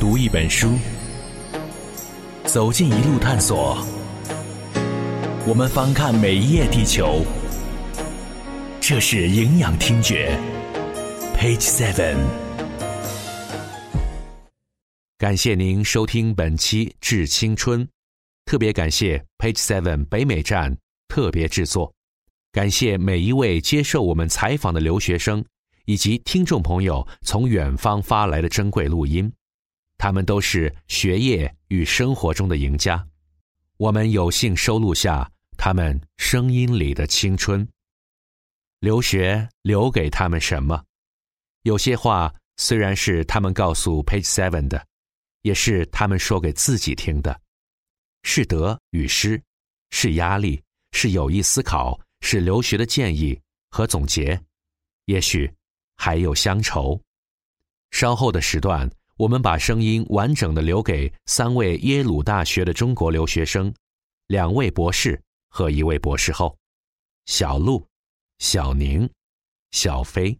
读一本书，走进一路探索。我们翻看每一页地球，这是营养听觉。Page Seven，感谢您收听本期《致青春》，特别感谢 Page Seven 北美站特别制作，感谢每一位接受我们采访的留学生。以及听众朋友从远方发来的珍贵录音，他们都是学业与生活中的赢家。我们有幸收录下他们声音里的青春。留学留给他们什么？有些话虽然是他们告诉 Page Seven 的，也是他们说给自己听的。是得与失，是压力，是有意思考，是留学的建议和总结，也许。还有乡愁。稍后的时段，我们把声音完整的留给三位耶鲁大学的中国留学生，两位博士和一位博士后，小鹿、小宁、小飞。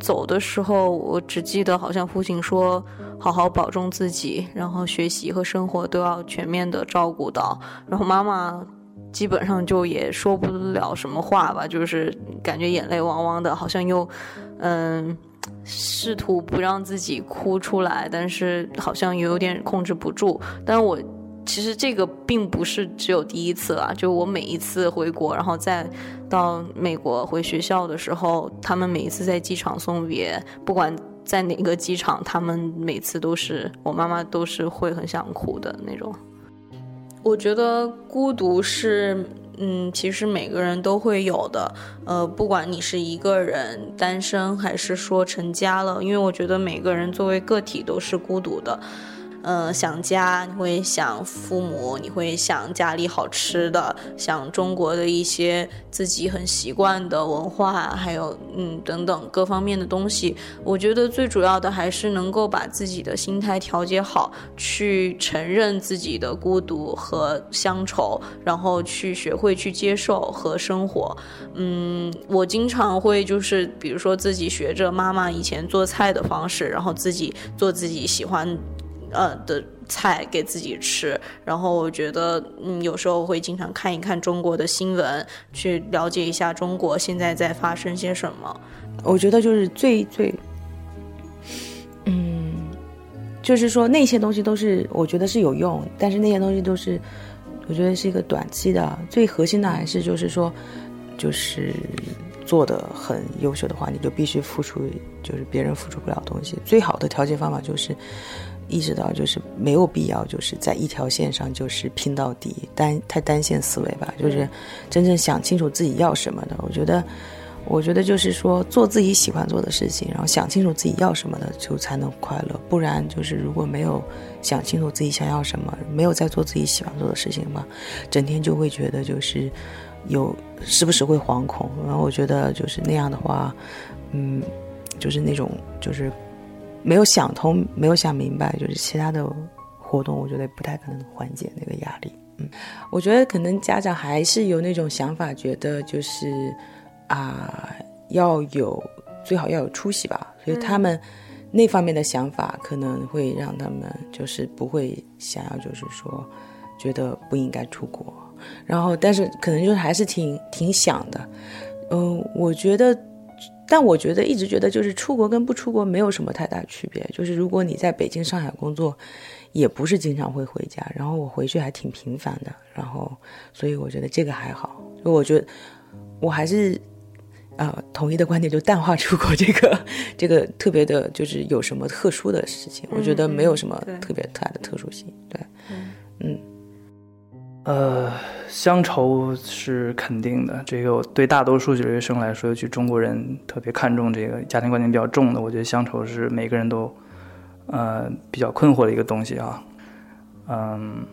走的时候，我只记得好像父亲说：“好好保重自己，然后学习和生活都要全面的照顾到。”然后妈妈。基本上就也说不了什么话吧，就是感觉眼泪汪汪的，好像又，嗯，试图不让自己哭出来，但是好像有点控制不住。但我其实这个并不是只有第一次了，就我每一次回国，然后再到美国回学校的时候，他们每一次在机场送别，不管在哪个机场，他们每次都是我妈妈都是会很想哭的那种。我觉得孤独是，嗯，其实每个人都会有的，呃，不管你是一个人单身，还是说成家了，因为我觉得每个人作为个体都是孤独的。嗯，想家，你会想父母，你会想家里好吃的，想中国的一些自己很习惯的文化，还有嗯等等各方面的东西。我觉得最主要的还是能够把自己的心态调节好，去承认自己的孤独和乡愁，然后去学会去接受和生活。嗯，我经常会就是比如说自己学着妈妈以前做菜的方式，然后自己做自己喜欢。呃的菜给自己吃，然后我觉得，嗯，有时候会经常看一看中国的新闻，去了解一下中国现在在发生些什么。我觉得就是最最，嗯，就是说那些东西都是我觉得是有用，但是那些东西都是我觉得是一个短期的。最核心的还是就是说，就是做的很优秀的话，你就必须付出，就是别人付出不了东西。最好的调节方法就是。意识到就是没有必要，就是在一条线上就是拼到底，单太单线思维吧。就是真正想清楚自己要什么的。我觉得，我觉得就是说做自己喜欢做的事情，然后想清楚自己要什么的，就才能快乐。不然就是如果没有想清楚自己想要什么，没有在做自己喜欢做的事情嘛，整天就会觉得就是有时不时会惶恐。然后我觉得就是那样的话，嗯，就是那种就是。没有想通，没有想明白，就是其他的活动，我觉得不太可能缓解那个压力。嗯，我觉得可能家长还是有那种想法，觉得就是啊，要有最好要有出息吧，所以他们那方面的想法可能会让他们就是不会想要，就是说觉得不应该出国，然后但是可能就是还是挺挺想的。嗯，我觉得。但我觉得一直觉得就是出国跟不出国没有什么太大区别。就是如果你在北京、上海工作，也不是经常会回家。然后我回去还挺频繁的。然后，所以我觉得这个还好。就我觉得我还是啊，统一的观点就淡化出国这个这个特别的，就是有什么特殊的事情？我觉得没有什么特别大的特殊性。对，嗯。呃，乡愁是肯定的。这个对大多数留学生来说，尤其中国人特别看重这个家庭观念比较重的，我觉得乡愁是每个人都呃比较困惑的一个东西啊。嗯，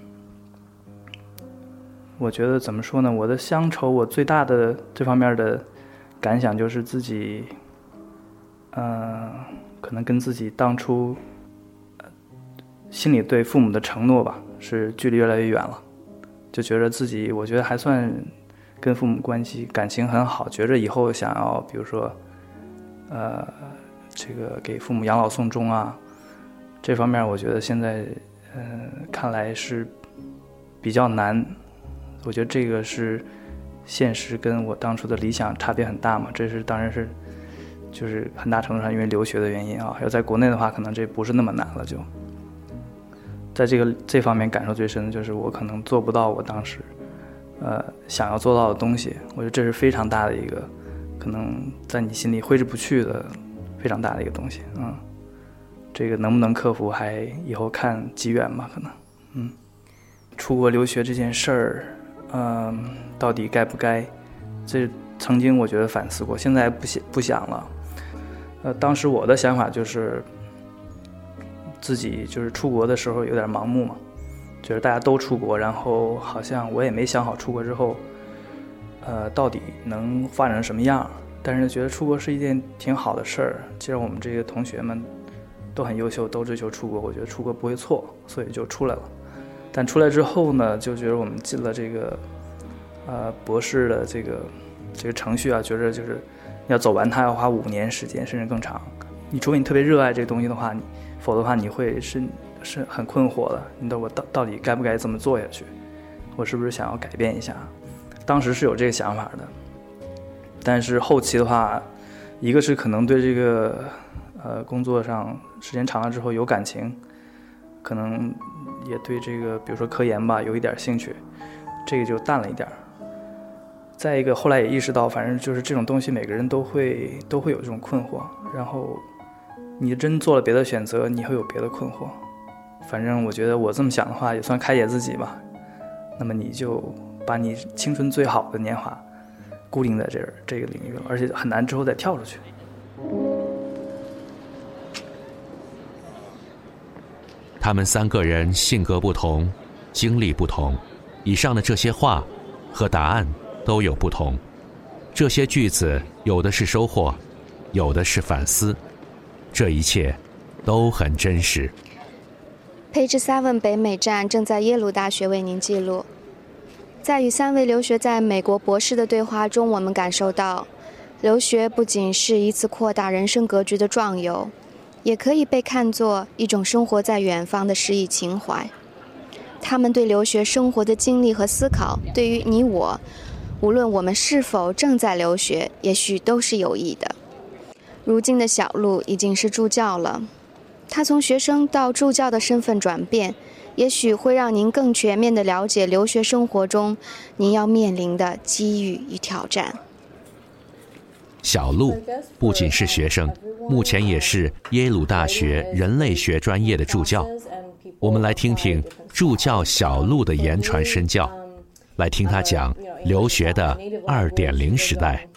我觉得怎么说呢？我的乡愁，我最大的这方面的感想就是自己，嗯，可能跟自己当初心里对父母的承诺吧，是距离越来越远了。就觉得自己，我觉得还算跟父母关系感情很好，觉着以后想要，比如说，呃，这个给父母养老送终啊，这方面我觉得现在嗯看来是比较难。我觉得这个是现实跟我当初的理想差别很大嘛，这是当然是就是很大程度上因为留学的原因啊。要在国内的话，可能这不是那么难了。就在这个这方面感受最深的就是我可能做不到我当时呃想要做到的东西。我觉得这是非常大的一个可能在你心里挥之不去的非常大的一个东西。嗯，这个能不能克服还以后看机缘吧，可能嗯，出国留学这件事儿。嗯，到底该不该？这曾经我觉得反思过，现在不想不想了。呃，当时我的想法就是，自己就是出国的时候有点盲目嘛，就是大家都出国，然后好像我也没想好出国之后，呃，到底能发展成什么样。但是觉得出国是一件挺好的事儿，既然我们这些同学们都很优秀，都追求出国，我觉得出国不会错，所以就出来了。但出来之后呢，就觉得我们进了这个，呃，博士的这个这个程序啊，觉得就是要走完它要花五年时间，甚至更长。你除非你特别热爱这个东西的话，你否则的话你会是是很困惑的。你的我到到底该不该这么做下去？我是不是想要改变一下？当时是有这个想法的，但是后期的话，一个是可能对这个呃工作上时间长了之后有感情，可能。也对这个，比如说科研吧，有一点兴趣，这个就淡了一点儿。再一个，后来也意识到，反正就是这种东西，每个人都会都会有这种困惑。然后，你真做了别的选择，你会有别的困惑。反正我觉得我这么想的话，也算开解自己吧。那么你就把你青春最好的年华固定在这儿这个领域了，而且很难之后再跳出去。他们三个人性格不同，经历不同，以上的这些话和答案都有不同。这些句子有的是收获，有的是反思，这一切都很真实。Page Seven 北美站正在耶鲁大学为您记录。在与三位留学在美国博士的对话中，我们感受到，留学不仅是一次扩大人生格局的壮游。也可以被看作一种生活在远方的诗意情怀。他们对留学生活的经历和思考，对于你我，无论我们是否正在留学，也许都是有益的。如今的小路已经是助教了，他从学生到助教的身份转变，也许会让您更全面地了解留学生活中您要面临的机遇与挑战。小路不仅是学生，目前也是耶鲁大学人类学专业的助教。我们来听听助教小路的言传身教，来听他讲留学的二点零时代。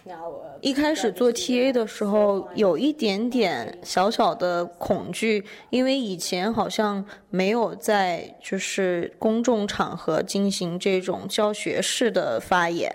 一开始做 TA 的时候，有一点点小小的恐惧，因为以前好像没有在就是公众场合进行这种教学式的发言。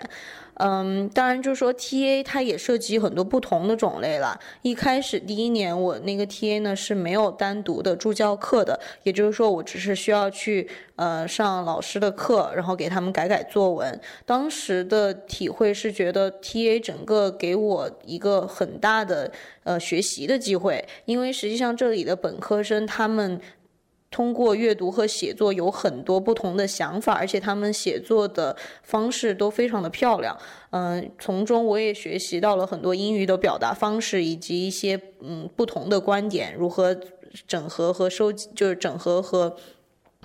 嗯，当然就是说，T A 它也涉及很多不同的种类了。一开始第一年，我那个 T A 呢是没有单独的助教课的，也就是说，我只是需要去呃上老师的课，然后给他们改改作文。当时的体会是觉得 T A 整个给我一个很大的呃学习的机会，因为实际上这里的本科生他们。通过阅读和写作有很多不同的想法，而且他们写作的方式都非常的漂亮。嗯，从中我也学习到了很多英语的表达方式，以及一些嗯不同的观点如何整合和收集，就是整合和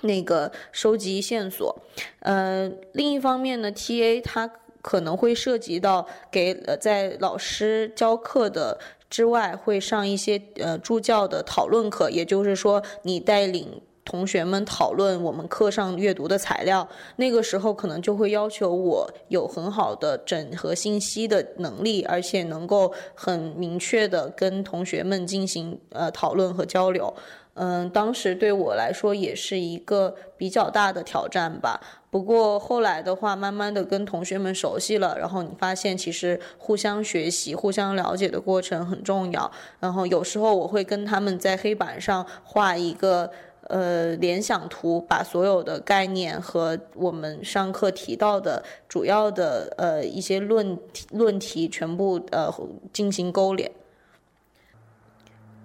那个收集线索。呃，另一方面呢，TA 它可能会涉及到给呃在老师教课的。之外会上一些呃助教的讨论课，也就是说你带领同学们讨论我们课上阅读的材料，那个时候可能就会要求我有很好的整合信息的能力，而且能够很明确的跟同学们进行呃讨论和交流。嗯，当时对我来说也是一个比较大的挑战吧。不过后来的话，慢慢的跟同学们熟悉了，然后你发现其实互相学习、互相了解的过程很重要。然后有时候我会跟他们在黑板上画一个呃联想图，把所有的概念和我们上课提到的主要的呃一些论论题全部呃进行勾连。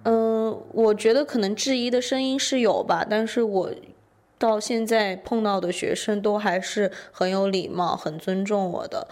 嗯，我觉得可能质疑的声音是有吧，但是我到现在碰到的学生都还是很有礼貌、很尊重我的。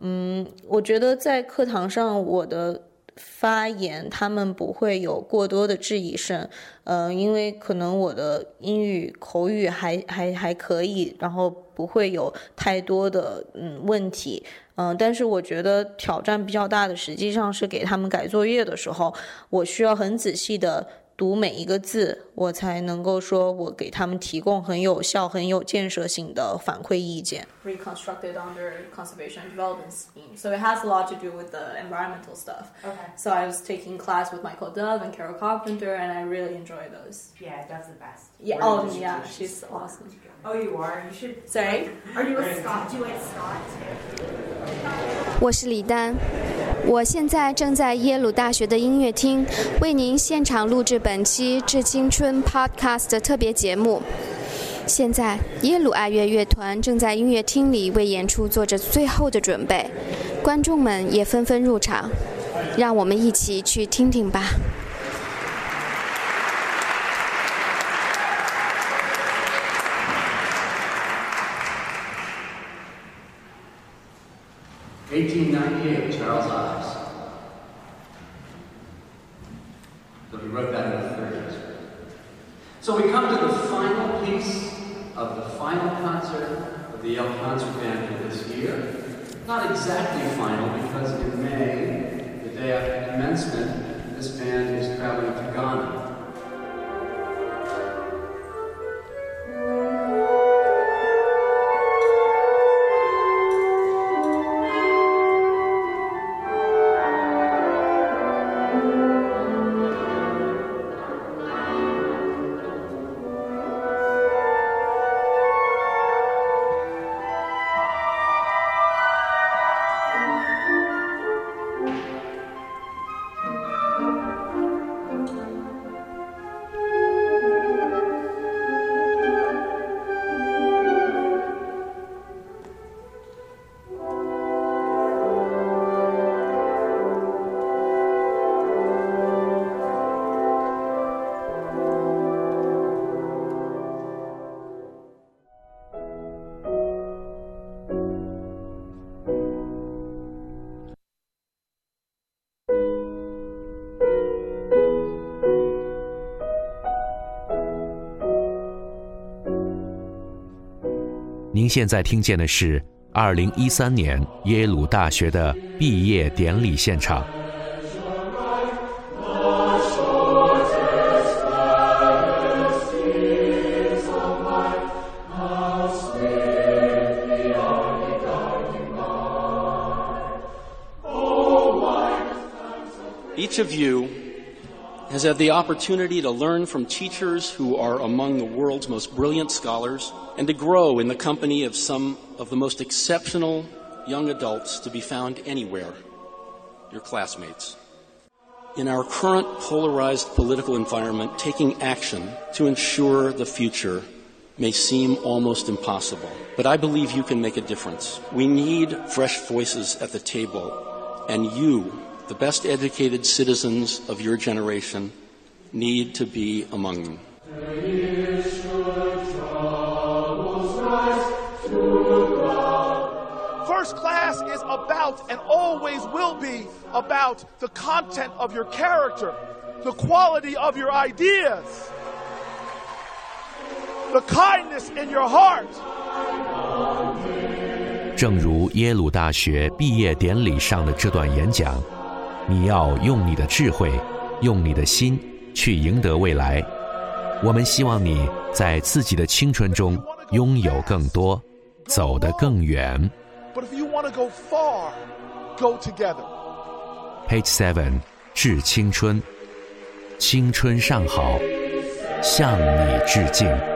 嗯，我觉得在课堂上我的发言，他们不会有过多的质疑声。嗯，因为可能我的英语口语还还还可以，然后不会有太多的嗯问题。嗯，但是我觉得挑战比较大的，实际上是给他们改作业的时候，我需要很仔细的。读每一个字，我才能够说，我给他们提供很有效、很有建设性的反馈意见。Reconstructed under conservation development scheme, so it has a lot to do with the environmental stuff. Okay. So I was taking class with Michael Dove and Carol Carpenter, and I really enjoy those. Yeah, Dove's the best. Yeah. Oh, yeah, she's awesome. Oh, you are. You should. Sorry. Are you a Scott? Do you like Scott 我是李丹，我现在正在耶鲁大学的音乐厅为您现场录制本期《致青春》Podcast 特别节目。现在，耶鲁爱乐乐团正在音乐厅里为演出做着最后的准备，观众们也纷纷入场，让我们一起去听听吧。1898, of the final concert of the Yale Concert Band for this year. Not exactly final because in May, the day after commencement, this band is traveling to Ghana. “您现在听见的是二零一三年耶鲁大学的毕业典礼现场。Each of you has had the opportunity to learn from teachers who are among the world's most brilliant scholars and to grow in the company of some of the most exceptional young adults to be found anywhere, your classmates. In our current polarized political environment, taking action to ensure the future may seem almost impossible, but I believe you can make a difference. We need fresh voices at the table, and you, the best educated citizens of your generation, need to be among them. First class is about and always will be about the content of your character, the quality of your ideas, the kindness in your heart. 正如耶鲁大学毕业典礼上的这段演讲， 你要用你的智慧，用你的心去赢得未来。我们希望你在自己的青春中拥有更多，走得更远。But if you want to go far, go together. Page Seven，致青春，青春尚好，向你致敬。